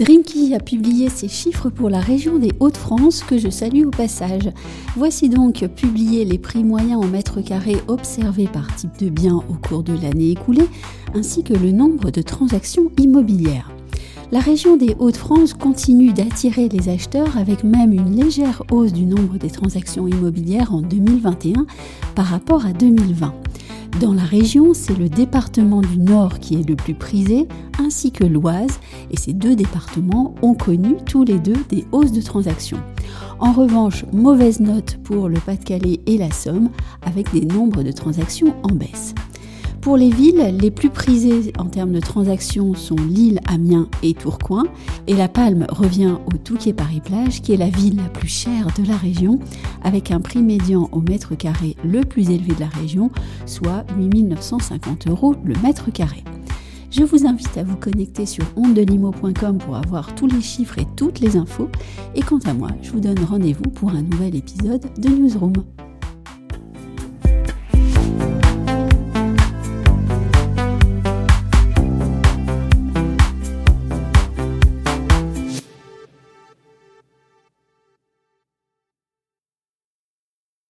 Avis a publié ses chiffres pour la région des Hauts-de-France que je salue au passage. Voici donc publiés les prix moyens en mètre carré observés par type de bien au cours de l'année écoulée, ainsi que le nombre de transactions immobilières. La région des Hauts-de-France continue d'attirer les acheteurs avec même une légère hausse du nombre des transactions immobilières en 2021 par rapport à 2020. Dans la région, c'est le département du Nord qui est le plus prisé, ainsi que l'Oise, et ces deux départements ont connu tous les deux des hausses de transactions. En revanche, mauvaise note pour le Pas-de-Calais et la Somme, avec des nombres de transactions en baisse. Pour les villes, les plus prisées en termes de transactions sont Lille, Amiens et Tourcoing. Et La Palme revient au Touquet Paris-Plage, qui est la ville la plus chère de la région, avec un prix médian au mètre carré le plus élevé de la région, soit 8950 euros le mètre carré. Je vous invite à vous connecter sur ondelimo.com pour avoir tous les chiffres et toutes les infos. Et quant à moi, je vous donne rendez-vous pour un nouvel épisode de Newsroom.